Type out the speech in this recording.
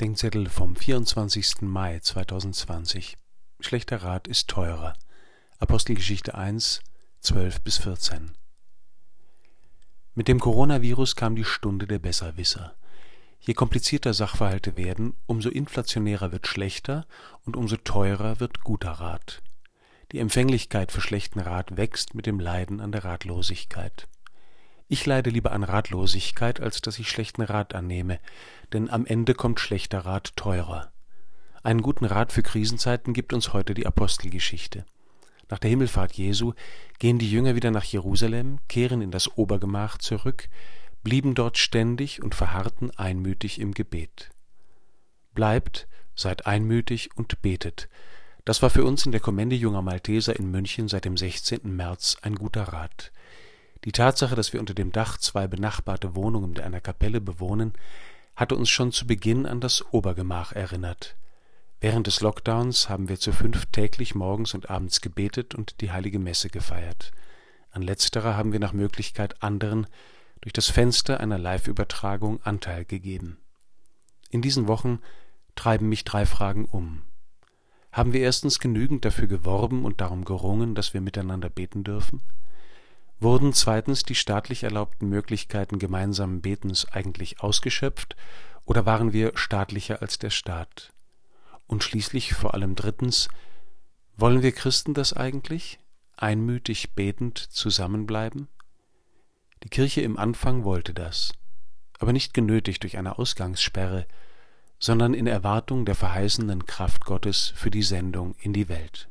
Bedenkzettel vom 24. Mai 2020. Schlechter Rat ist teurer. Apostelgeschichte 1, 12 bis 14. Mit dem Coronavirus kam die Stunde der Besserwisser. Je komplizierter Sachverhalte werden, umso inflationärer wird schlechter und umso teurer wird guter Rat. Die Empfänglichkeit für schlechten Rat wächst mit dem Leiden an der Ratlosigkeit. Ich leide lieber an Ratlosigkeit, als dass ich schlechten Rat annehme, denn am Ende kommt schlechter Rat teurer. Einen guten Rat für Krisenzeiten gibt uns heute die Apostelgeschichte. Nach der Himmelfahrt Jesu gehen die Jünger wieder nach Jerusalem, kehren in das Obergemach zurück, blieben dort ständig und verharrten einmütig im Gebet. Bleibt, seid einmütig und betet. Das war für uns in der Kommende junger Malteser in München seit dem 16. März ein guter Rat. Die Tatsache, dass wir unter dem Dach zwei benachbarte Wohnungen mit einer Kapelle bewohnen, hatte uns schon zu Beginn an das Obergemach erinnert. Während des Lockdowns haben wir zu fünf täglich morgens und abends gebetet und die heilige Messe gefeiert. An letzterer haben wir nach Möglichkeit anderen durch das Fenster einer Live-Übertragung Anteil gegeben. In diesen Wochen treiben mich drei Fragen um. Haben wir erstens genügend dafür geworben und darum gerungen, dass wir miteinander beten dürfen? Wurden zweitens die staatlich erlaubten Möglichkeiten gemeinsamen Betens eigentlich ausgeschöpft oder waren wir staatlicher als der Staat? Und schließlich vor allem drittens, wollen wir Christen das eigentlich? Einmütig betend zusammenbleiben? Die Kirche im Anfang wollte das, aber nicht genötigt durch eine Ausgangssperre, sondern in Erwartung der verheißenen Kraft Gottes für die Sendung in die Welt.